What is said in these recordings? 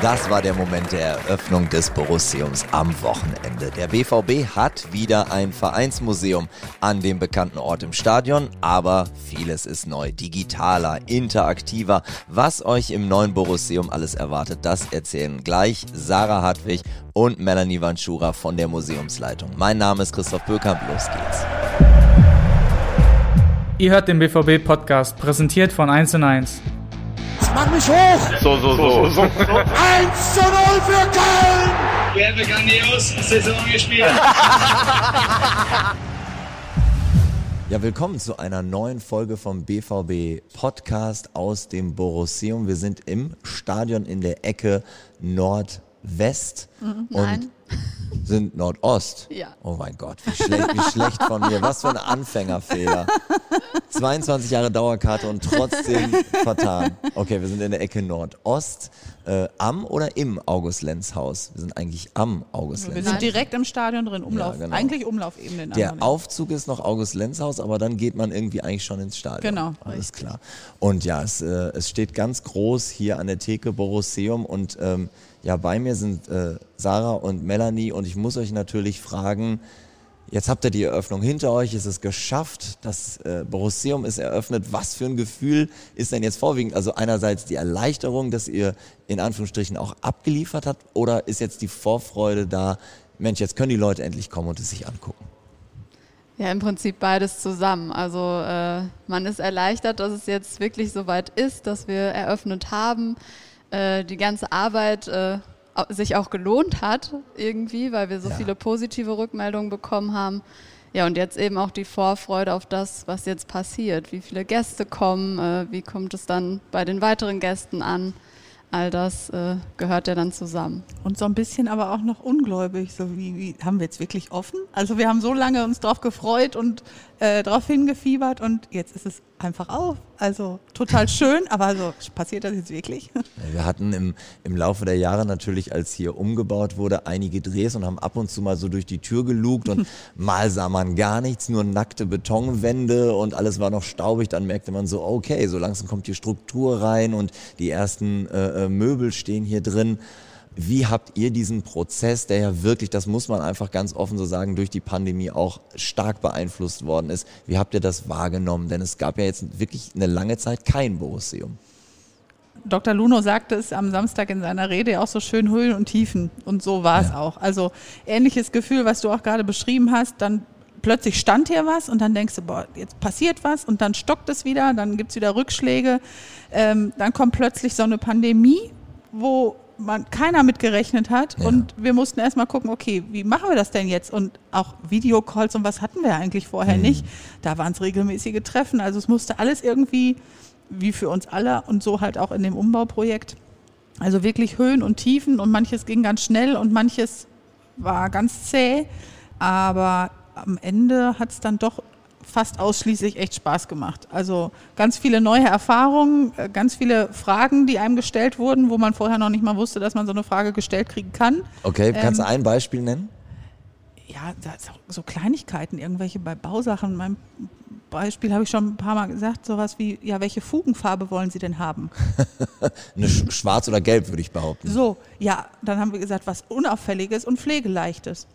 Das war der Moment der Eröffnung des Borussiums am Wochenende. Der BVB hat wieder ein Vereinsmuseum an dem bekannten Ort im Stadion, aber vieles ist neu, digitaler, interaktiver. Was euch im neuen Borussium alles erwartet, das erzählen gleich Sarah Hartwig und Melanie Vanschura von der Museumsleitung. Mein Name ist Christoph Böker, los geht's. Ihr hört den BVB-Podcast, präsentiert von 1 1. Mach mich hoch! So, so, so. so. 1 zu 0 für Köln! Wir haben grandios Saison gespielt. Ja, willkommen zu einer neuen Folge vom BVB Podcast aus dem Borusseum. Wir sind im Stadion in der Ecke Nordwest. Mhm, nein. Und sind Nordost. Ja. Oh mein Gott, wie schlecht, wie schlecht von mir. Was für ein Anfängerfehler. 22 Jahre Dauerkarte und trotzdem vertan. Okay, wir sind in der Ecke Nordost. Äh, am oder im August-Lenz-Haus? Wir sind eigentlich am August-Lenz. Wir sind direkt im Stadion drin, Umlauf, Ja, genau. eigentlich Umlaufebene. Der anderen. Aufzug ist noch August-Lenz-Haus, aber dann geht man irgendwie eigentlich schon ins Stadion. Genau, Alles klar. Und ja, es, äh, es steht ganz groß hier an der Theke Borusseum und ähm, ja, bei mir sind äh, Sarah und Melanie und ich muss euch natürlich fragen, jetzt habt ihr die Eröffnung hinter euch, ist es geschafft, das äh, Borusseum ist eröffnet. Was für ein Gefühl ist denn jetzt vorwiegend? Also einerseits die Erleichterung, dass ihr in Anführungsstrichen auch abgeliefert habt oder ist jetzt die Vorfreude da, Mensch, jetzt können die Leute endlich kommen und es sich angucken? Ja, im Prinzip beides zusammen. Also äh, man ist erleichtert, dass es jetzt wirklich soweit ist, dass wir eröffnet haben. Äh, die ganze Arbeit äh, sich auch gelohnt hat irgendwie, weil wir so Ja. viele positive Rückmeldungen bekommen haben. Ja, und jetzt eben auch die Vorfreude auf das, was jetzt passiert. Wie viele Gäste kommen, äh, wie kommt es dann bei den weiteren Gästen an. All das äh, gehört ja dann zusammen. Und so ein bisschen aber auch noch ungläubig, so wie, wie haben wir jetzt wirklich offen? Also wir haben so lange uns drauf gefreut und äh, drauf hingefiebert und jetzt ist es einfach auf. Also total schön, aber so passiert das jetzt wirklich? Wir hatten im, im Laufe der Jahre natürlich, als hier umgebaut wurde, einige Drehs und haben ab und zu mal so durch die Tür gelugt und mal sah man gar nichts, nur nackte Betonwände und alles war noch staubig. Dann merkte man so, okay, so langsam kommt hier Struktur rein und die ersten äh, äh, Möbel stehen hier drin. Wie habt ihr diesen Prozess, der ja wirklich, das muss man einfach ganz offen so sagen, durch die Pandemie auch stark beeinflusst worden ist, wie habt ihr das wahrgenommen? Denn es gab ja jetzt wirklich eine lange Zeit kein Borusseum. Dr. Luno sagte es am Samstag in seiner Rede auch so schön Höhen und Tiefen. Und so war es Ja. auch. Also ähnliches Gefühl, was du auch gerade beschrieben hast, dann plötzlich stand hier was und dann denkst du, boah, jetzt passiert was und dann stockt es wieder, dann gibt es wieder Rückschläge. Ähm, dann kommt plötzlich so eine Pandemie, wo man keiner mit gerechnet hat Ja. und wir mussten erstmal gucken, okay, wie machen wir das denn jetzt? Und auch Videocalls und was hatten wir eigentlich vorher nicht. Da waren es regelmäßige Treffen, also es musste alles irgendwie, wie für uns alle und so halt auch in dem Umbauprojekt, also wirklich Höhen und Tiefen und manches ging ganz schnell und manches war ganz zäh, aber am Ende hat es dann doch fast ausschließlich echt Spaß gemacht. Also ganz viele neue Erfahrungen, äh, ganz viele Fragen, die einem gestellt wurden, wo man vorher noch nicht mal wusste, dass man so eine Frage gestellt kriegen kann. Okay, kannst du Ähm, ein Beispiel nennen? Ja, so Kleinigkeiten, irgendwelche bei Bausachen. Mein Beispiel habe ich schon ein paar Mal gesagt, sowas wie, ja, welche Fugenfarbe wollen Sie denn haben? Eine Sch Schwarz oder Gelb, würde ich behaupten. So, ja, dann haben wir gesagt, was Unauffälliges und Pflegeleichtes.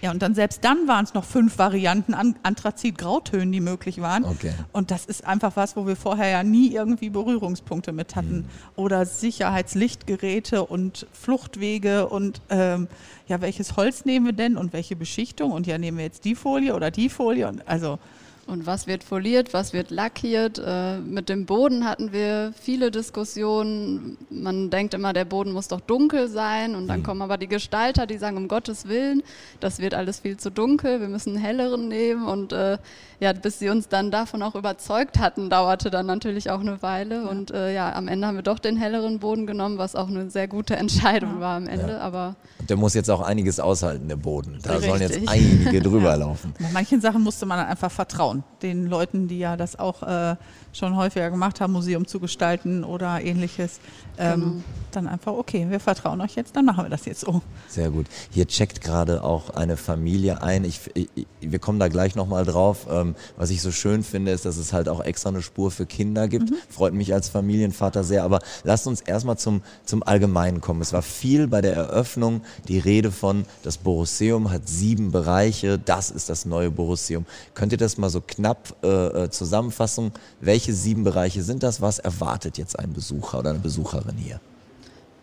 Ja, und dann selbst dann waren es noch fünf Varianten an Anthrazit-Grautönen, die möglich waren. Okay. Und das ist einfach was, wo wir vorher ja nie irgendwie Berührungspunkte mit hatten. Oder Sicherheitslichtgeräte und Fluchtwege und ähm, ja, welches Holz nehmen wir denn und welche Beschichtung? Und ja, nehmen wir jetzt die Folie oder die Folie? Und also Und was wird foliert, was wird lackiert? Äh, mit dem Boden hatten wir viele Diskussionen. Man denkt immer, der Boden muss doch dunkel sein. Und dann kommen aber die Gestalter, die sagen, um Gottes Willen, das wird alles viel zu dunkel, wir müssen einen helleren nehmen. Und äh, ja, bis sie uns dann davon auch überzeugt hatten, dauerte dann natürlich auch eine Weile. Und äh, ja, am Ende haben wir doch den helleren Boden genommen, was auch eine sehr gute Entscheidung war am Ende. Aber Und der muss jetzt auch einiges aushalten, der Boden. Da sollen jetzt Richtig. einige drüber laufen. bei manchen Sachen musste man dann einfach vertrauen. Vertrauen. Den Leuten, die ja das auch äh, schon häufiger gemacht haben, Museum zu gestalten oder ähnliches. Ähm, Genau. Dann einfach, okay, wir vertrauen euch jetzt, dann machen wir das jetzt so. Sehr gut. Hier checkt gerade auch eine Familie ein. Ich, ich, wir kommen da gleich nochmal drauf. Ähm, was ich so schön finde, ist, dass es halt auch extra eine Spur für Kinder gibt. Freut mich als Familienvater sehr. Aber lasst uns erstmal zum, zum Allgemeinen kommen. Es war viel bei der Eröffnung die Rede von, das Borusseum hat sieben Bereiche. Das ist das neue Borusseum. Könnt ihr das mal so knapp äh, äh, zusammenfassen? Welche sieben Bereiche sind das? Was erwartet jetzt ein Besucher oder eine Besucherin hier?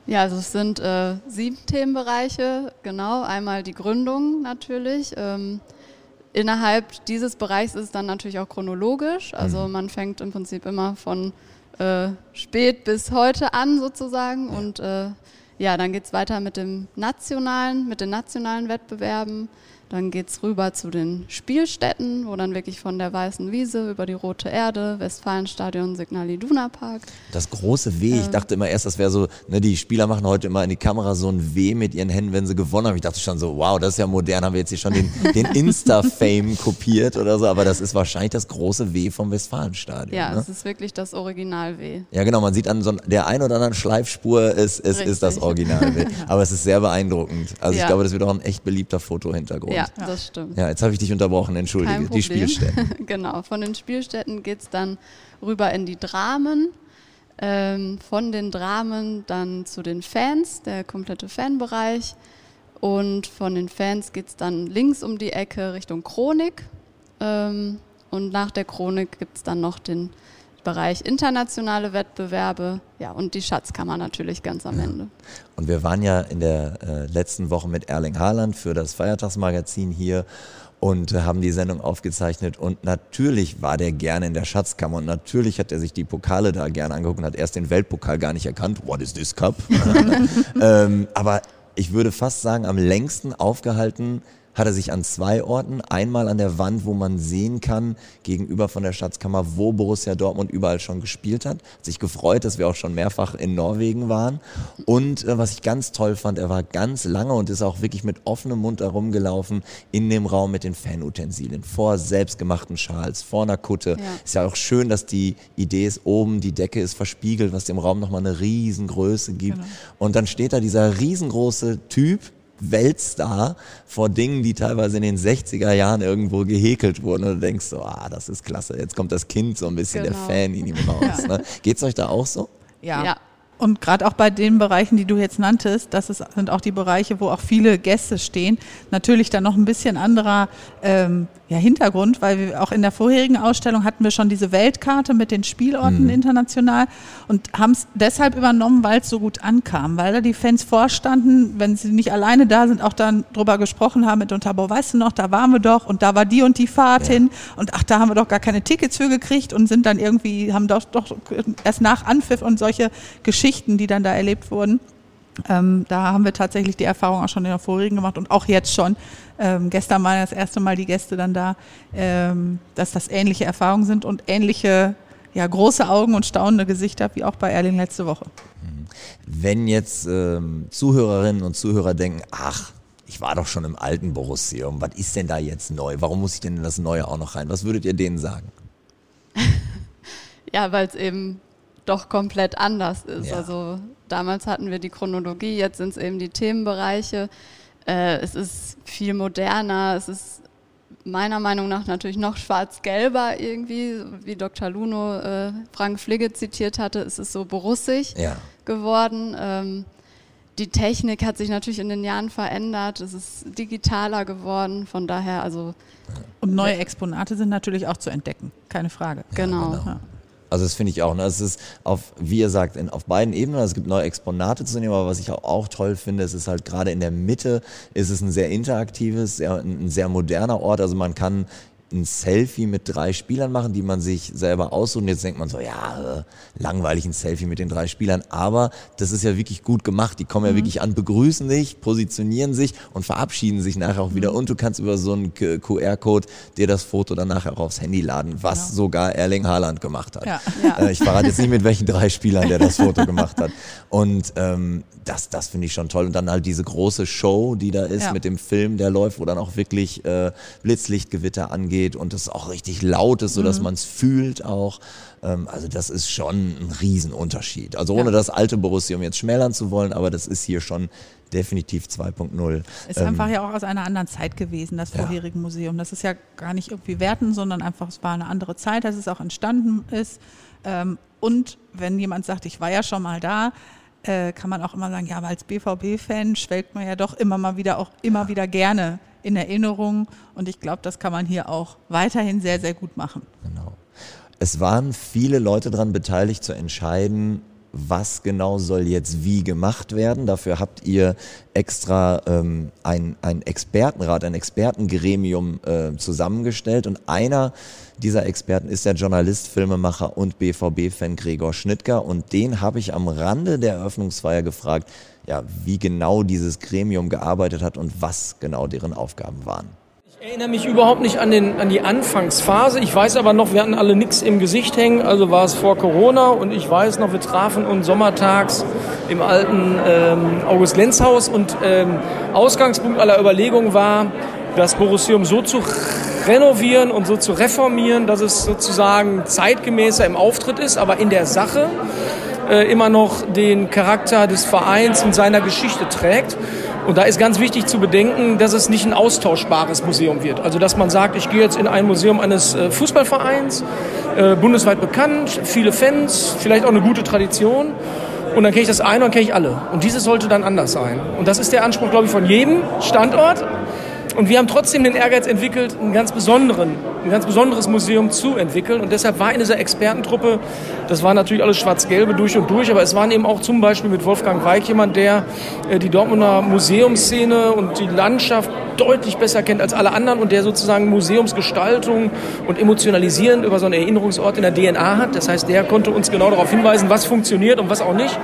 Ja, also es sind äh, sieben Themenbereiche, genau. Einmal die Gründung natürlich. Ähm, innerhalb dieses Bereichs ist es dann natürlich auch chronologisch. Also man fängt im Prinzip immer von äh, spät bis heute an sozusagen. Und äh, ja, dann geht es weiter mit dem nationalen, mit den nationalen Wettbewerben. Dann geht es rüber zu den Spielstätten, wo dann wirklich von der Weißen Wiese über die Rote Erde, Westfalenstadion, Signal Iduna Park. Das große W, ich dachte immer erst, das wäre so, ne, die Spieler machen heute immer in die Kamera so ein W mit ihren Händen, wenn sie gewonnen haben. Ich dachte schon so, wow, das ist ja modern, haben wir jetzt hier schon den, den Insta-Fame kopiert oder so, aber das ist wahrscheinlich das große W vom Westfalenstadion. Ja, ne? es ist wirklich das Original W. Ja, genau, man sieht an so der ein oder anderen Schleifspur, es, es ist das. Original W. Aber es ist sehr beeindruckend. Also ich Ja. glaube, das wird auch ein echt beliebter Fotohintergrund. Ja, das stimmt. Ja, jetzt habe ich dich unterbrochen, entschuldige. Die. Spielstätten. genau, von den Spielstätten geht es dann rüber in die Dramen. Ähm, von den Dramen dann zu den Fans, der komplette Fanbereich. Und von den Fans geht es dann links um die Ecke Richtung Chronik. Ähm, und nach der Chronik gibt es dann noch den Bereich internationale Wettbewerbe. Ja, und die Schatzkammer natürlich ganz am Ende. Und wir waren ja in der äh, letzten Woche mit Erling Haaland für das Feiertagsmagazin hier und äh, haben die Sendung aufgezeichnet. Und natürlich war der gerne in der Schatzkammer und natürlich hat er sich die Pokale da gerne angeguckt und hat erst den Weltpokal gar nicht erkannt. What is this cup? ähm, aber ich würde fast sagen, am längsten aufgehalten hat er sich an zwei Orten. Einmal an der Wand, wo man sehen kann, gegenüber von der Schatzkammer, wo Borussia Dortmund überall schon gespielt hat. Hat sich gefreut, dass wir auch schon mehrfach in Norwegen waren. Und äh, was ich ganz toll fand, er war ganz lange und ist auch wirklich mit offenem Mund herumgelaufen in dem Raum mit den Fanutensilien. Vor selbstgemachten Schals, vor einer Kutte. Ja. Ist ja auch schön, dass die Idee ist, oben die Decke ist verspiegelt, was dem Raum nochmal eine Riesengröße gibt. Und dann steht da dieser riesengroße Typ, Weltstar vor Dingen, die teilweise in den 60er Jahren irgendwo gehäkelt wurden und du denkst so, ah, das ist klasse, jetzt kommt das Kind so ein bisschen, Genau. der Fan in ihm raus. Ne? Geht's euch da auch so? Ja. Und gerade auch bei den Bereichen, die du jetzt nanntest, das ist, sind auch die Bereiche, wo auch viele Gäste stehen. Natürlich dann noch ein bisschen anderer ähm, ja, Hintergrund, weil wir auch in der vorherigen Ausstellung hatten wir schon diese Weltkarte mit den Spielorten international und haben es deshalb übernommen, weil es so gut ankam, weil da die Fans vorstanden, wenn sie nicht alleine da sind, auch dann drüber gesprochen haben mit Unterbau, weißt du noch, da waren wir doch und da war die und die Fahrt hin und ach, da haben wir doch gar keine Tickets für gekriegt und sind dann irgendwie, haben doch, doch erst nach Anpfiff und solche Geschichten, die dann da erlebt wurden. Ähm, da haben wir tatsächlich die Erfahrung auch schon in der vorigen gemacht und auch jetzt schon. Ähm, gestern waren das erste Mal die Gäste dann da, ähm, dass das ähnliche Erfahrungen sind und ähnliche, ja, große Augen und staunende Gesichter wie auch bei Erling letzte Woche. Wenn jetzt ähm, Zuhörerinnen und Zuhörer denken, ach, ich war doch schon im alten Borusseum, was ist denn da jetzt neu? Warum muss ich denn in das Neue auch noch rein? Was würdet ihr denen sagen? Ja, weil es eben doch komplett anders ist. Ja. Also damals hatten wir die Chronologie, jetzt sind es eben die Themenbereiche. Äh, es ist viel moderner, es ist meiner Meinung nach natürlich noch schwarz-gelber irgendwie, wie Dr. Luno äh, Frank Fligge zitiert hatte, es ist so borussig Ja. geworden. Ähm, die Technik hat sich natürlich in den Jahren verändert, es ist digitaler geworden, von daher, also Und neue Exponate sind natürlich auch zu entdecken, keine Frage. genau. Ja. Also das finde ich auch. Ne? Es ist auf, wie ihr sagt, in, auf beiden Ebenen. Es gibt neue Exponate zu nehmen, aber was ich auch, auch toll finde, es ist halt gerade in der Mitte, ist es ein sehr interaktives, sehr, ein sehr moderner Ort. Also man kann ein Selfie mit drei Spielern machen, die man sich selber aussucht. Und jetzt denkt man so, ja, langweilig ein Selfie mit den drei Spielern. Aber das ist ja wirklich gut gemacht. Die kommen ja wirklich an, begrüßen dich, positionieren sich und verabschieden sich nachher auch wieder. Und du kannst über so einen QR-Code dir das Foto dann nachher auch aufs Handy laden, was sogar Erling Haaland gemacht hat. Ja. Ja. Äh, ich verrate jetzt nicht, mit welchen drei Spielern der das Foto gemacht hat. Und ähm, das, das finde ich schon toll. Und dann halt diese große Show, die da ist Ja. mit dem Film, der läuft, wo dann auch wirklich äh, Blitzlichtgewitter angeht geht und es auch richtig laut ist, sodass Mhm. man es fühlt auch. Ähm, also das ist schon ein Riesenunterschied. Also ohne Ja. das alte Borussium jetzt schmälern zu wollen, aber das ist hier schon definitiv 2.0. Ist Ähm, einfach ja auch aus einer anderen Zeit gewesen, das Ja. vorherige Museum. Das ist ja gar nicht irgendwie werten, sondern einfach, es war eine andere Zeit, als es auch entstanden ist. Ähm, und wenn jemand sagt, ich war ja schon mal da, äh, kann man auch immer sagen, ja, aber als BVB-Fan schwelgt man ja doch immer mal wieder auch immer wieder gerne in Erinnerung. Und ich glaube, das kann man hier auch weiterhin sehr, sehr gut machen. Genau. Es waren viele Leute daran beteiligt zu entscheiden, was genau soll jetzt wie gemacht werden. Dafür habt ihr extra ähm, ein, ein Expertenrat, ein Expertengremium äh, zusammengestellt und einer dieser Experten ist der Journalist, Filmemacher und BVB-Fan Gregor Schnittger und den habe ich am Rande der Eröffnungsfeier gefragt, ja, wie genau dieses Gremium gearbeitet hat und was genau deren Aufgaben waren. Ich erinnere mich überhaupt nicht an, den, an die Anfangsphase. Ich weiß aber noch, wir hatten alle nichts im Gesicht hängen, also war es vor Corona und ich weiß noch, wir trafen uns sommertags im alten ähm, August-Lenz-Haus und ähm, Ausgangspunkt aller Überlegungen war, das Borussium so zu renovieren und so zu reformieren, dass es sozusagen zeitgemäßer im Auftritt ist, aber in der Sache äh, immer noch den Charakter des Vereins und seiner Geschichte trägt. Und da ist ganz wichtig zu bedenken, dass es nicht ein austauschbares Museum wird. Also dass man sagt, ich gehe jetzt in ein Museum eines äh, Fußballvereins, äh, bundesweit bekannt, viele Fans, vielleicht auch eine gute Tradition. Und dann kenne ich das eine und kenne ich alle. Und dieses sollte dann anders sein. Und das ist der Anspruch, glaube ich, von jedem Standort. Und wir haben trotzdem den Ehrgeiz entwickelt, einen ganz besonderen, ein ganz besonderes Museum zu entwickeln. Und deshalb war in dieser Expertentruppe, das war natürlich alles Schwarz-Gelbe durch und durch, aber es waren eben auch zum Beispiel mit Wolfgang Weig jemand, der äh, die Dortmunder Museumsszene und die Landschaft deutlich besser kennt als alle anderen und der sozusagen Museumsgestaltung und emotionalisierend über so einen Erinnerungsort in der DNA hat. Das heißt, der konnte uns genau darauf hinweisen, was funktioniert und was auch nicht.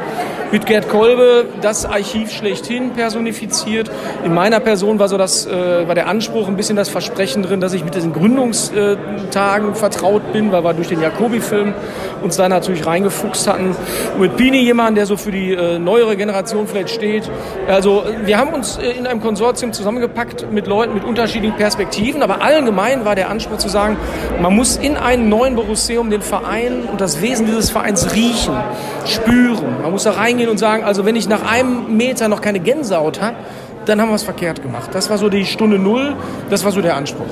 Mit Gerd Kolbe das Archiv schlechthin personifiziert. In meiner Person war so das, äh, war der Anspruch, ein bisschen das Versprechen drin, dass ich mit diesen Gründungstagen vertraut bin, weil wir durch den Jacobi-Film uns da natürlich reingefuchst hatten. Und mit Bini jemand, der so für die äh, neuere Generation vielleicht steht. Also wir haben uns äh, in einem Konsortium zusammengepackt mit Leuten mit unterschiedlichen Perspektiven, aber allgemein war der Anspruch zu sagen, man muss in einem neuen Borusseum den Verein und das Wesen dieses Vereins riechen, spüren. Man muss da reingehen und sagen, also wenn ich nach einem Meter noch keine Gänsehaut habe, dann haben wir es verkehrt gemacht. Das war so die Stunde Null, das war so der Anspruch.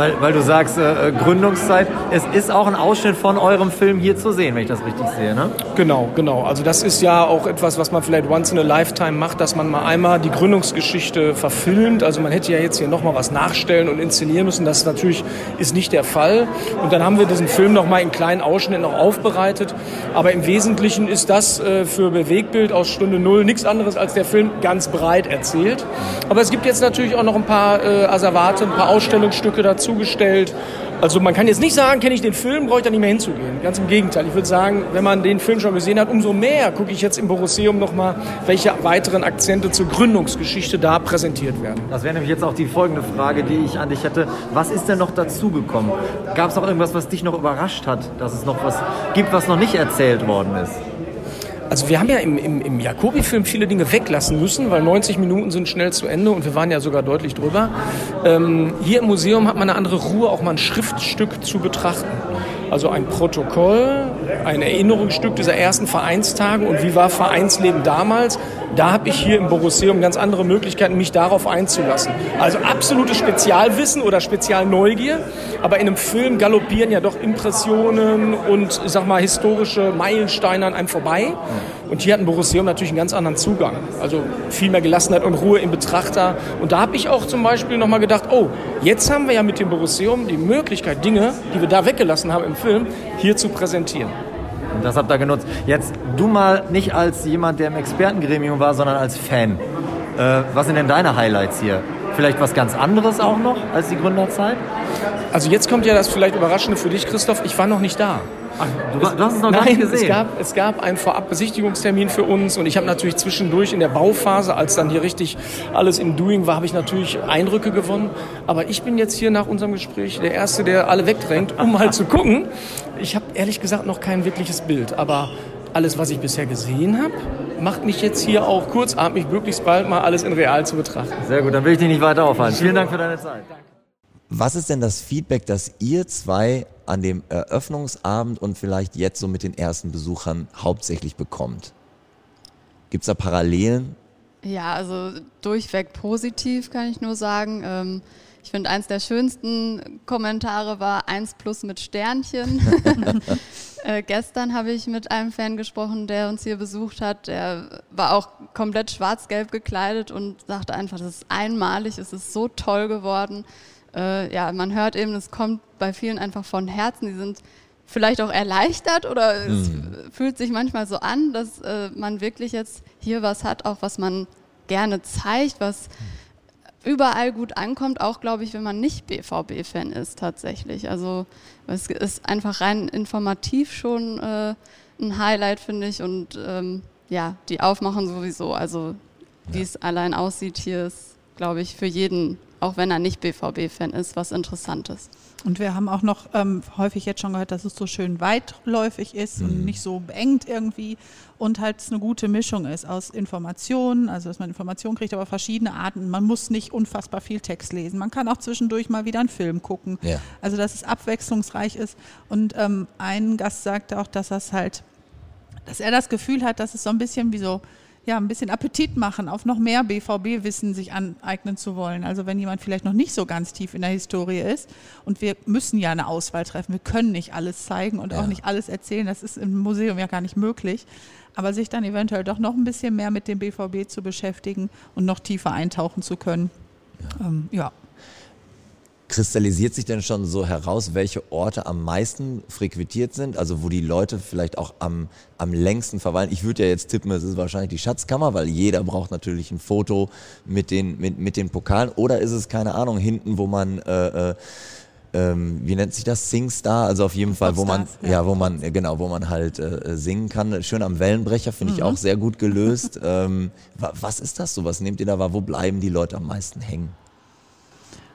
Weil, weil du sagst, äh, Gründungszeit, es ist auch ein Ausschnitt von eurem Film hier zu sehen, wenn ich das richtig sehe, ne? Genau, genau. Also das ist ja auch etwas, was man vielleicht once in a lifetime macht, dass man mal einmal die Gründungsgeschichte verfilmt. Also man hätte ja jetzt hier nochmal was nachstellen und inszenieren müssen. Das natürlich ist nicht der Fall. Und dann haben wir diesen Film nochmal in kleinen Ausschnitten auch aufbereitet. Aber im Wesentlichen ist das äh, für Bewegbild aus Stunde Null nichts anderes als der Film ganz breit erzählt. Aber es gibt jetzt natürlich auch noch ein paar äh, Asservate, ein paar Ausstellungsstücke dazugestellt. Also man kann jetzt nicht sagen, kenne ich den Film, brauche ich da nicht mehr hinzugehen. Ganz im Gegenteil. Ich würde sagen, wenn man den Film schon gesehen hat, umso mehr gucke ich jetzt im Borusseum nochmal, welche weiteren Akzente zur Gründungsgeschichte da präsentiert werden. Das wäre nämlich jetzt auch die folgende Frage, die ich an dich hätte. Was ist denn noch dazugekommen? Gab es auch irgendwas, was dich noch überrascht hat, dass es noch was gibt, was noch nicht erzählt worden ist? Also wir haben ja im, im, im Jacobi-Film viele Dinge weglassen müssen, weil 90 Minuten sind schnell zu Ende und wir waren ja sogar deutlich drüber. Ähm, hier im Museum hat man eine andere Ruhe, auch mal ein Schriftstück zu betrachten. Also ein Protokoll, ein Erinnerungsstück dieser ersten Vereinstage und wie war Vereinsleben damals. Da habe ich hier im Borusseum ganz andere Möglichkeiten, mich darauf einzulassen. Also absolutes Spezialwissen oder Spezialneugier, aber in einem Film galoppieren ja doch Impressionen und, ich sag mal, historische Meilensteine an einem vorbei. Und hier hat ein Borusseum natürlich einen ganz anderen Zugang. Also viel mehr Gelassenheit und Ruhe im Betrachter. Und da habe ich auch zum Beispiel nochmal gedacht, oh, jetzt haben wir ja mit dem Borusseum die Möglichkeit, Dinge, die wir da weggelassen haben im Film, hier zu präsentieren. Und das habt ihr genutzt. Jetzt du mal nicht als jemand, der im Expertengremium war, sondern als Fan. Äh, was sind denn deine Highlights hier? Vielleicht was ganz anderes auch noch als die Gründerzeit? Also jetzt kommt ja das vielleicht Überraschende für dich, Christoph. Ich war noch nicht da. Ach, du, du hast es noch gar Nein, nicht gesehen. Es gab, es gab einen Vorab-Besichtigungstermin für uns und ich habe natürlich zwischendurch in der Bauphase, als dann hier richtig alles im Doing war, habe ich natürlich Eindrücke gewonnen. Aber ich bin jetzt hier nach unserem Gespräch der Erste, der alle wegdrängt, um mal zu gucken. Ich habe ehrlich gesagt noch kein wirkliches Bild, aber alles, was ich bisher gesehen habe, macht mich jetzt hier auch kurzatmig möglichst bald mal alles in real zu betrachten. Sehr gut, dann will ich dich nicht weiter aufhalten. Vielen Dank für deine Zeit. Was ist denn das Feedback, das ihr zwei an dem Eröffnungsabend und vielleicht jetzt so mit den ersten Besuchern hauptsächlich bekommt? Gibt es da Parallelen? Ja, also durchweg positiv kann ich nur sagen. Ähm, ich finde, eins der schönsten Kommentare war eins plus mit Sternchen. äh, gestern habe ich mit einem Fan gesprochen, der uns hier besucht hat. Der war auch komplett schwarz-gelb gekleidet und sagte einfach, das ist einmalig, es ist so toll geworden. Äh, ja, man hört eben, es kommt bei vielen einfach von Herzen. Die sind vielleicht auch erleichtert oder mhm. es fühlt sich manchmal so an, dass äh, man wirklich jetzt hier was hat, auch was man gerne zeigt, was überall gut ankommt, auch glaube ich, wenn man nicht BVB-Fan ist tatsächlich. Also es ist einfach rein informativ schon äh, ein Highlight, finde ich. Und ähm, ja, die aufmachen sowieso. Also wie ja. es allein aussieht hier ist, glaube ich, für jeden, auch wenn er nicht BVB-Fan ist, was Interessantes. Und wir haben auch noch ähm, häufig jetzt schon gehört, dass es so schön weitläufig ist mhm. und nicht so beengt irgendwie und halt eine gute Mischung ist aus Informationen, also dass man Informationen kriegt, aber verschiedene Arten. Man muss nicht unfassbar viel Text lesen. Man kann auch zwischendurch mal wieder einen Film gucken. Ja. Also dass es abwechslungsreich ist. Und ähm, ein Gast sagte auch, dass das halt, dass er das Gefühl hat, dass es so ein bisschen wie so ja, ein bisschen Appetit machen, auf noch mehr BVB-Wissen sich aneignen zu wollen. Also wenn jemand vielleicht noch nicht so ganz tief in der Historie ist und wir müssen ja eine Auswahl treffen, wir können nicht alles zeigen und ja. auch nicht alles erzählen, das ist im Museum ja gar nicht möglich, aber sich dann eventuell doch noch ein bisschen mehr mit dem BVB zu beschäftigen und noch tiefer eintauchen zu können. ja. Ähm, ja kristallisiert sich denn schon so heraus, welche Orte am meisten frequentiert sind? Also wo die Leute vielleicht auch am, am längsten verweilen? Ich würde ja jetzt tippen, es ist wahrscheinlich die Schatzkammer, weil jeder braucht natürlich ein Foto mit den, mit, mit den Pokalen. Oder ist es, keine Ahnung, hinten, wo man... Äh, äh, ähm, wie nennt sich das? Singstar, also auf jeden Fall, wo man, ja. ja. wo man, genau, wo man halt äh, singen kann. Schön am Wellenbrecher, finde mhm. ich auch sehr gut gelöst. ähm, was ist das so? Was nehmt ihr da wahr? Wo bleiben die Leute am meisten hängen?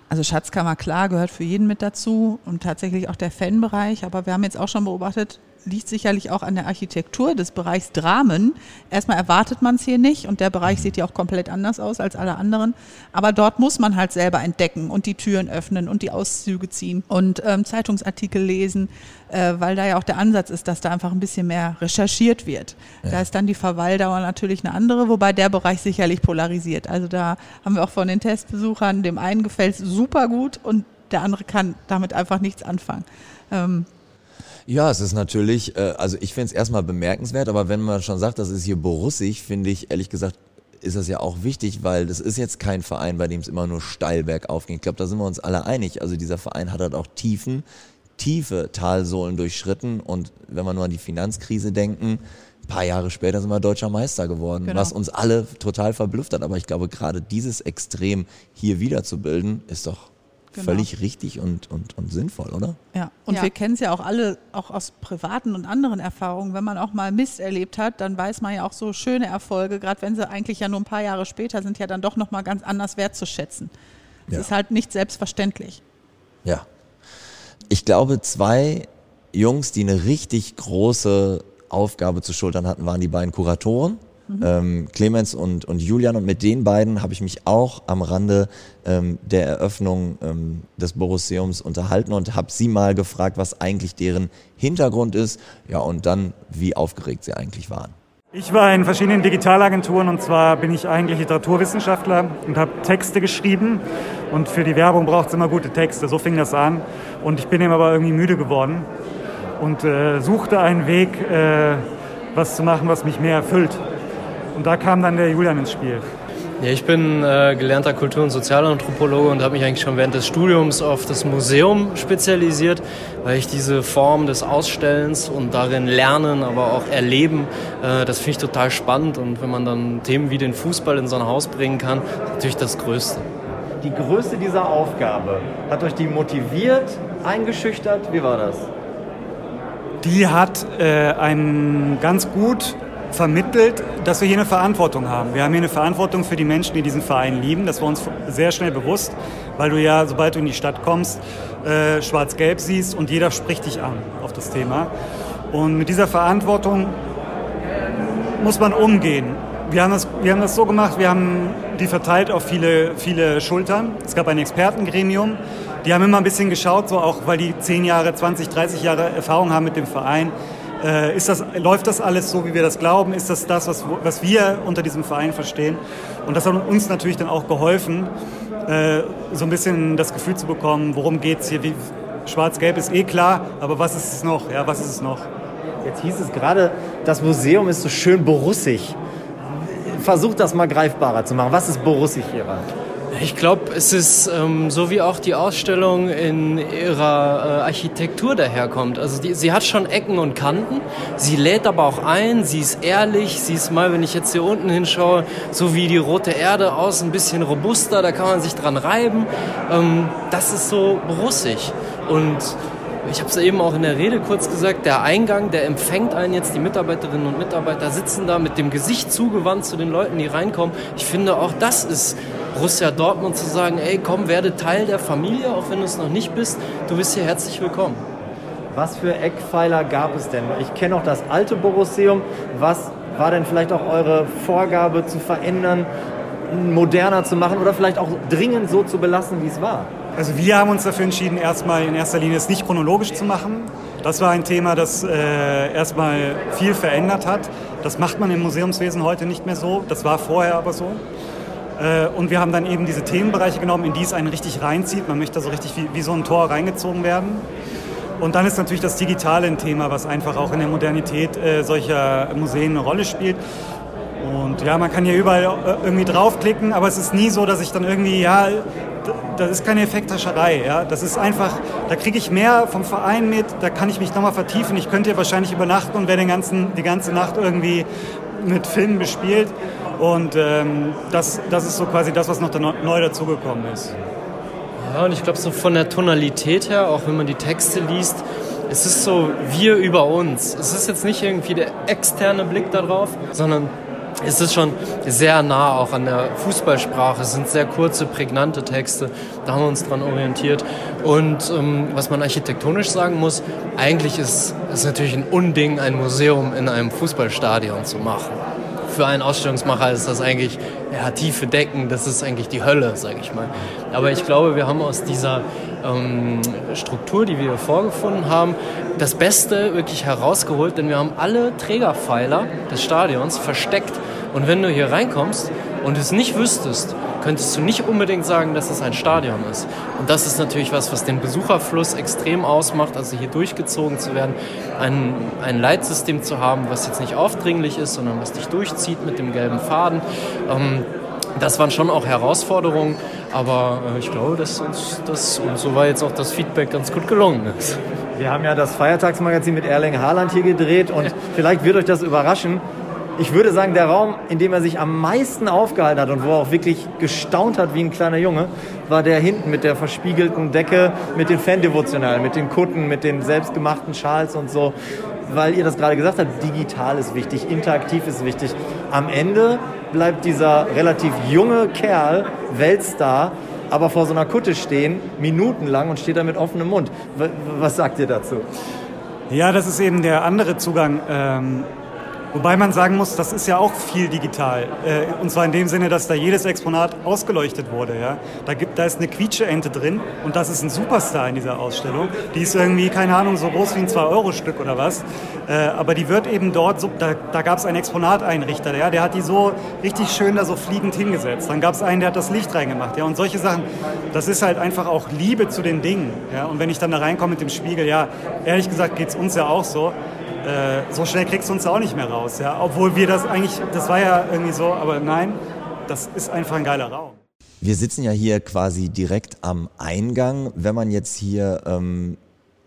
Also Schatzkammer, klar, gehört für jeden mit dazu und tatsächlich auch der Fanbereich. Aber wir haben jetzt auch schon beobachtet, liegt sicherlich auch an der Architektur des Bereichs Dramen. Erstmal erwartet man es hier nicht und der Bereich sieht ja auch komplett anders aus als alle anderen. Aber dort muss man halt selber entdecken und die Türen öffnen und die Auszüge ziehen und ähm, Zeitungsartikel lesen, äh, weil da ja auch der Ansatz ist, dass da einfach ein bisschen mehr recherchiert wird. Ja. Da ist dann die Verweildauer natürlich eine andere, wobei der Bereich sicherlich polarisiert. Also da haben wir auch von den Testbesuchern, dem einen gefällt es super gut und der andere kann damit einfach nichts anfangen. Ähm, ja, es ist natürlich, äh, also ich finde es erstmal bemerkenswert, aber wenn man schon sagt, das ist hier borussig, finde ich ehrlich gesagt, ist das ja auch wichtig, weil das ist jetzt kein Verein, bei dem es immer nur steil bergauf ging. Ich glaube, da sind wir uns alle einig. Also dieser Verein hat halt auch Tiefen, tiefe Talsohlen durchschritten und wenn wir nur an die Finanzkrise denken, ein paar Jahre später sind wir deutscher Meister geworden, genau. was uns alle total verblüfft hat. Aber ich glaube, gerade dieses Extrem hier wiederzubilden, ist doch Genau. Völlig richtig und, und, und sinnvoll, oder? Ja, und ja. wir kennen es ja auch alle, auch aus privaten und anderen Erfahrungen. Wenn man auch mal Mist erlebt hat, dann weiß man ja auch so schöne Erfolge, gerade wenn sie eigentlich ja nur ein paar Jahre später sind, ja dann doch nochmal ganz anders wertzuschätzen. Das ja. ist halt nicht selbstverständlich. Ja. Ich glaube, zwei Jungs, die eine richtig große Aufgabe zu schultern hatten, waren die beiden Kuratoren Mhm. Ähm, Clemens und, und Julian. Und mit den beiden habe ich mich auch am Rande ähm, der Eröffnung ähm, des Borusseums unterhalten und habe sie mal gefragt, was eigentlich deren Hintergrund ist. Ja, und dann, wie aufgeregt sie eigentlich waren. Ich war in verschiedenen Digitalagenturen und zwar bin ich eigentlich Literaturwissenschaftler und habe Texte geschrieben und für die Werbung braucht es immer gute Texte, so fing das an und ich bin eben aber irgendwie müde geworden und äh, suchte einen Weg, äh, was zu machen, was mich mehr erfüllt. Und da kam dann der Julian ins Spiel. Ja, ich bin äh, gelernter Kultur- und Sozialanthropologe und habe mich eigentlich schon während des Studiums auf das Museum spezialisiert, weil ich diese Form des Ausstellens und darin lernen, aber auch erleben, äh, das finde ich total spannend. Und wenn man dann Themen wie den Fußball in so ein Haus bringen kann, ist natürlich das Größte. Die Größe dieser Aufgabe, hat euch die motiviert, eingeschüchtert? Wie war das? Die hat äh, einen ganz gut vermittelt, dass wir hier eine Verantwortung haben. Wir haben hier eine Verantwortung für die Menschen, die diesen Verein lieben. Das war uns sehr schnell bewusst, weil du ja, sobald du in die Stadt kommst, äh, schwarz-gelb siehst und jeder spricht dich an auf das Thema. Und mit dieser Verantwortung muss man umgehen. Wir haben, das, wir haben das so gemacht, wir haben die verteilt auf viele, viele Schultern. Es gab ein Expertengremium, die haben immer ein bisschen geschaut, so auch weil die 10 Jahre, 20, 30 Jahre Erfahrung haben mit dem Verein. Äh, ist das, läuft das alles so, wie wir das glauben? Ist das das, was, was wir unter diesem Verein verstehen? Und das hat uns natürlich dann auch geholfen, äh, so ein bisschen das Gefühl zu bekommen, worum geht es hier? Schwarz-Gelb ist eh klar, aber was ist es noch? Ja, was ist es noch? Jetzt hieß es gerade, das Museum ist so schön borussig. Versucht das mal greifbarer zu machen. Was ist borussig hieran? Ich glaube, es ist ähm, so wie auch die Ausstellung in ihrer äh, Architektur daherkommt. Also die, sie hat schon Ecken und Kanten, sie lädt aber auch ein, sie ist ehrlich, sie ist mal, wenn ich jetzt hier unten hinschaue, so wie die rote Erde aus, ein bisschen robuster, da kann man sich dran reiben. Ähm, das ist so russig. Und ich habe es eben auch in der Rede kurz gesagt, der Eingang, der empfängt einen jetzt, die Mitarbeiterinnen und Mitarbeiter sitzen da mit dem Gesicht zugewandt zu den Leuten, die reinkommen. Ich finde auch das ist Borussia Dortmund zu sagen, ey komm, werde Teil der Familie, auch wenn du es noch nicht bist, du bist hier herzlich willkommen. Was für Eckpfeiler gab es denn? Ich kenne auch das alte Borusseum. Was war denn vielleicht auch eure Vorgabe zu verändern, moderner zu machen oder vielleicht auch dringend so zu belassen, wie es war? Also wir haben uns dafür entschieden, erstmal in erster Linie es nicht chronologisch zu machen. Das war ein Thema, das äh, erstmal viel verändert hat. Das macht man im Museumswesen heute nicht mehr so. Das war vorher aber so. Äh, und wir haben dann eben diese Themenbereiche genommen, in die es einen richtig reinzieht. Man möchte so richtig wie, wie so ein Tor reingezogen werden. Und dann ist natürlich das Digitale ein Thema, was einfach auch in der Modernität äh, solcher Museen eine Rolle spielt. Und ja, man kann hier überall äh, irgendwie draufklicken, aber es ist nie so, dass ich dann irgendwie, ja, das ist keine Effekthascherei. Ja? Das ist einfach, da kriege ich mehr vom Verein mit, da kann ich mich nochmal vertiefen. Ich könnte hier wahrscheinlich übernachten und werde den ganzen, die ganze Nacht irgendwie mit Filmen bespielt. Und ähm, das, das ist so quasi das, was noch da neu dazugekommen ist. Ja, und ich glaube, so von der Tonalität her, auch wenn man die Texte liest, es ist so wir über uns. Es ist jetzt nicht irgendwie der externe Blick darauf, sondern es ist schon sehr nah auch an der Fußballsprache. Es sind sehr kurze, prägnante Texte. Da haben wir uns dran orientiert. Und ähm, was man architektonisch sagen muss, eigentlich ist es natürlich ein Unding, ein Museum in einem Fußballstadion zu machen. Für einen Ausstellungsmacher ist das eigentlich ja, tiefe Decken, das ist eigentlich die Hölle, sage ich mal. Aber ich glaube, wir haben aus dieser ähm, Struktur, die wir vorgefunden haben, das Beste wirklich herausgeholt, denn wir haben alle Trägerpfeiler des Stadions versteckt. Und wenn du hier reinkommst und es nicht wüsstest, könntest du nicht unbedingt sagen, dass es ein Stadion ist. Und das ist natürlich was, was den Besucherfluss extrem ausmacht, also hier durchgezogen zu werden, ein, ein Leitsystem zu haben, was jetzt nicht aufdringlich ist, sondern was dich durchzieht mit dem gelben Faden. Ähm, das waren schon auch Herausforderungen, aber äh, ich glaube, dass uns das, und so war jetzt auch das Feedback ganz gut gelungen ist. Wir haben ja das Feiertagsmagazin mit Erling Haaland hier gedreht und vielleicht wird euch das überraschen. Ich würde sagen, der Raum, in dem er sich am meisten aufgehalten hat und wo er auch wirklich gestaunt hat wie ein kleiner Junge, war der hinten mit der verspiegelten Decke, mit den Fandevotionalen, mit den Kutten, mit den selbstgemachten Schals und so. Weil ihr das gerade gesagt habt, digital ist wichtig, interaktiv ist wichtig. Am Ende bleibt dieser relativ junge Kerl Weltstar, aber vor so einer Kutte stehen, minutenlang und steht da mit offenem Mund. Was sagt ihr dazu? Ja, das ist eben der andere Zugang. Ähm Wobei man sagen muss, das ist ja auch viel digital. Äh, und zwar in dem Sinne, dass da jedes Exponat ausgeleuchtet wurde. Ja? Da, gibt, da ist eine Quietsche-Ente drin und das ist ein Superstar in dieser Ausstellung. Die ist irgendwie, keine Ahnung, so groß wie ein 2-Euro-Stück oder was. Äh, aber die wird eben dort, so, da, da gab es einen Exponateinrichter, ja? der hat die so richtig schön da so fliegend hingesetzt. Dann gab es einen, der hat das Licht reingemacht. Ja? Und solche Sachen, das ist halt einfach auch Liebe zu den Dingen. Ja? Und wenn ich dann da reinkomme mit dem Spiegel, ja, ehrlich gesagt geht es uns ja auch so. Äh, so schnell kriegst du uns auch nicht mehr raus. Ja? Obwohl wir das eigentlich, das war ja irgendwie so, aber nein, das ist einfach ein geiler Raum. Wir sitzen ja hier quasi direkt am Eingang. Wenn man jetzt hier ähm,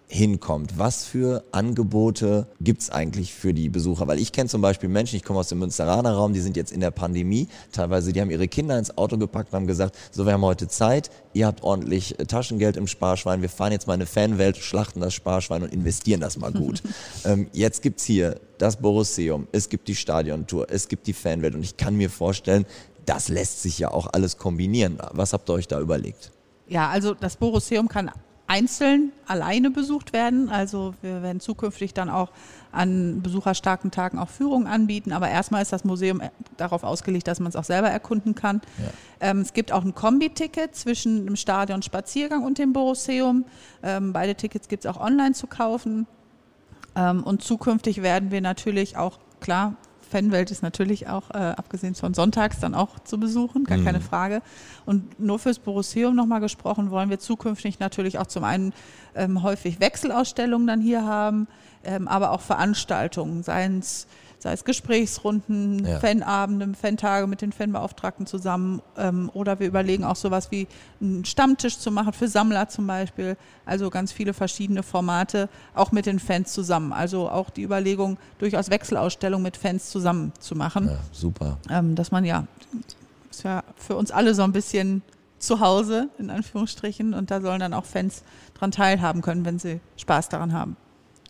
hinkommt. Was für Angebote gibt's eigentlich für die Besucher? Weil ich kenne zum Beispiel Menschen, ich komme aus dem Münsteraner Raum, die sind jetzt in der Pandemie. Teilweise, die haben ihre Kinder ins Auto gepackt und haben gesagt, so, wir haben heute Zeit, ihr habt ordentlich äh, Taschengeld im Sparschwein, wir fahren jetzt mal eine Fanwelt, schlachten das Sparschwein und investieren das mal gut. ähm, jetzt gibt's hier das Borusseum, es gibt die Stadiontour, es gibt die Fanwelt und ich kann mir vorstellen, das lässt sich ja auch alles kombinieren. Was habt ihr euch da überlegt? Ja, also das Borusseum kann einzeln alleine besucht werden. Also wir werden zukünftig dann auch an besucherstarken Tagen auch Führungen anbieten. Aber erstmal ist das Museum äh, darauf ausgelegt, dass man es auch selber erkunden kann. Ja. Ähm, es gibt auch ein Kombi-Ticket zwischen dem Stadion Spaziergang und dem Borosseum. Ähm, beide Tickets gibt es auch online zu kaufen. Ähm, und zukünftig werden wir natürlich auch, klar, Fanwelt ist natürlich auch, äh, abgesehen von sonntags, dann auch zu besuchen, gar mhm. keine Frage. Und nur fürs Borusseum nochmal gesprochen, wollen wir zukünftig natürlich auch zum einen ähm, häufig Wechselausstellungen dann hier haben, ähm, aber auch Veranstaltungen, seien es sei es Gesprächsrunden, ja. Fanabende, Fantage mit den Fanbeauftragten zusammen ähm, oder wir überlegen auch sowas wie einen Stammtisch zu machen für Sammler zum Beispiel. Also ganz viele verschiedene Formate, auch mit den Fans zusammen. Also auch die Überlegung, durchaus Wechselausstellungen mit Fans zusammen zu machen. Ja, super. Ähm, dass man ja, ist ja für uns alle so ein bisschen zu Hause, in Anführungsstrichen, und da sollen dann auch Fans dran teilhaben können, wenn sie Spaß daran haben.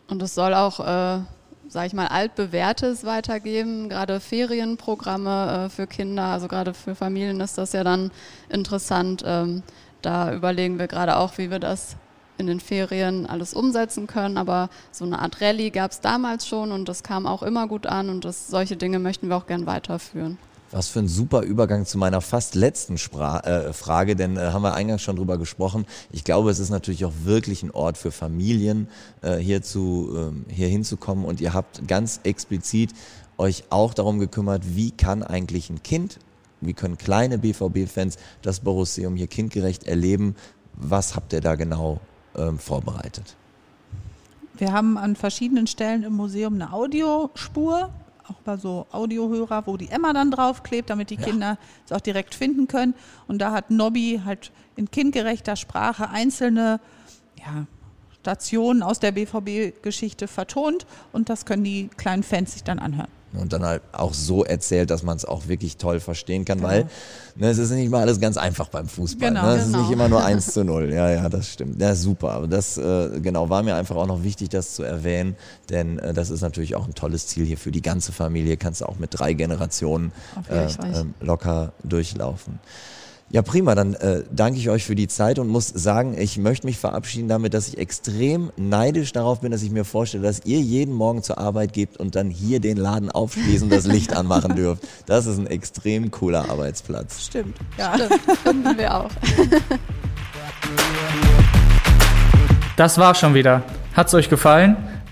Und es soll auch äh, sage ich mal, altbewährtes weitergeben. Gerade Ferienprogramme äh, für Kinder, also gerade für Familien ist das ja dann interessant. Ähm, da überlegen wir gerade auch, wie wir das in den Ferien alles umsetzen können. Aber so eine Art Rallye gab es damals schon und das kam auch immer gut an und das, solche Dinge möchten wir auch gern weiterführen. Was für ein super Übergang zu meiner fast letzten Spra äh, Frage, denn äh, haben wir eingangs schon drüber gesprochen. Ich glaube, es ist natürlich auch wirklich ein Ort für Familien, äh, hier, zu, ähm, hier hinzukommen. Und ihr habt ganz explizit euch auch darum gekümmert, wie kann eigentlich ein Kind, wie können kleine BVB-Fans das Borusseum hier kindgerecht erleben. Was habt ihr da genau ähm, vorbereitet? Wir haben an verschiedenen Stellen im Museum eine Audiospur auch bei so Audiohörer, wo die Emma dann draufklebt, damit die. Kinder es auch direkt finden können. Und da hat Nobby halt in kindgerechter Sprache einzelne ja, Stationen aus der BVB-Geschichte vertont und das können die kleinen Fans sich dann anhören und dann halt auch so erzählt, dass man es auch wirklich toll verstehen kann, genau. weil ne, es ist nicht mal alles ganz einfach beim Fußball. Genau, ne? Es genau. ist nicht immer nur 1 zu 0. Ja, ja, das stimmt. Ja, super. Aber das äh, genau war mir einfach auch noch wichtig, das zu erwähnen, denn äh, das ist natürlich auch ein tolles Ziel hier für die ganze Familie. Kannst du auch mit drei Generationen äh, ähm, locker durchlaufen. Ja, prima. Dann äh, danke ich euch für die Zeit und muss sagen, ich möchte mich verabschieden damit, dass ich extrem neidisch darauf bin, dass ich mir vorstelle, dass ihr jeden Morgen zur Arbeit gebt und dann hier den Laden aufschließen, das Licht anmachen dürft. Das ist ein extrem cooler Arbeitsplatz. Stimmt. Ja, Stimmt. finden wir auch. Das war schon wieder. Hat's euch gefallen?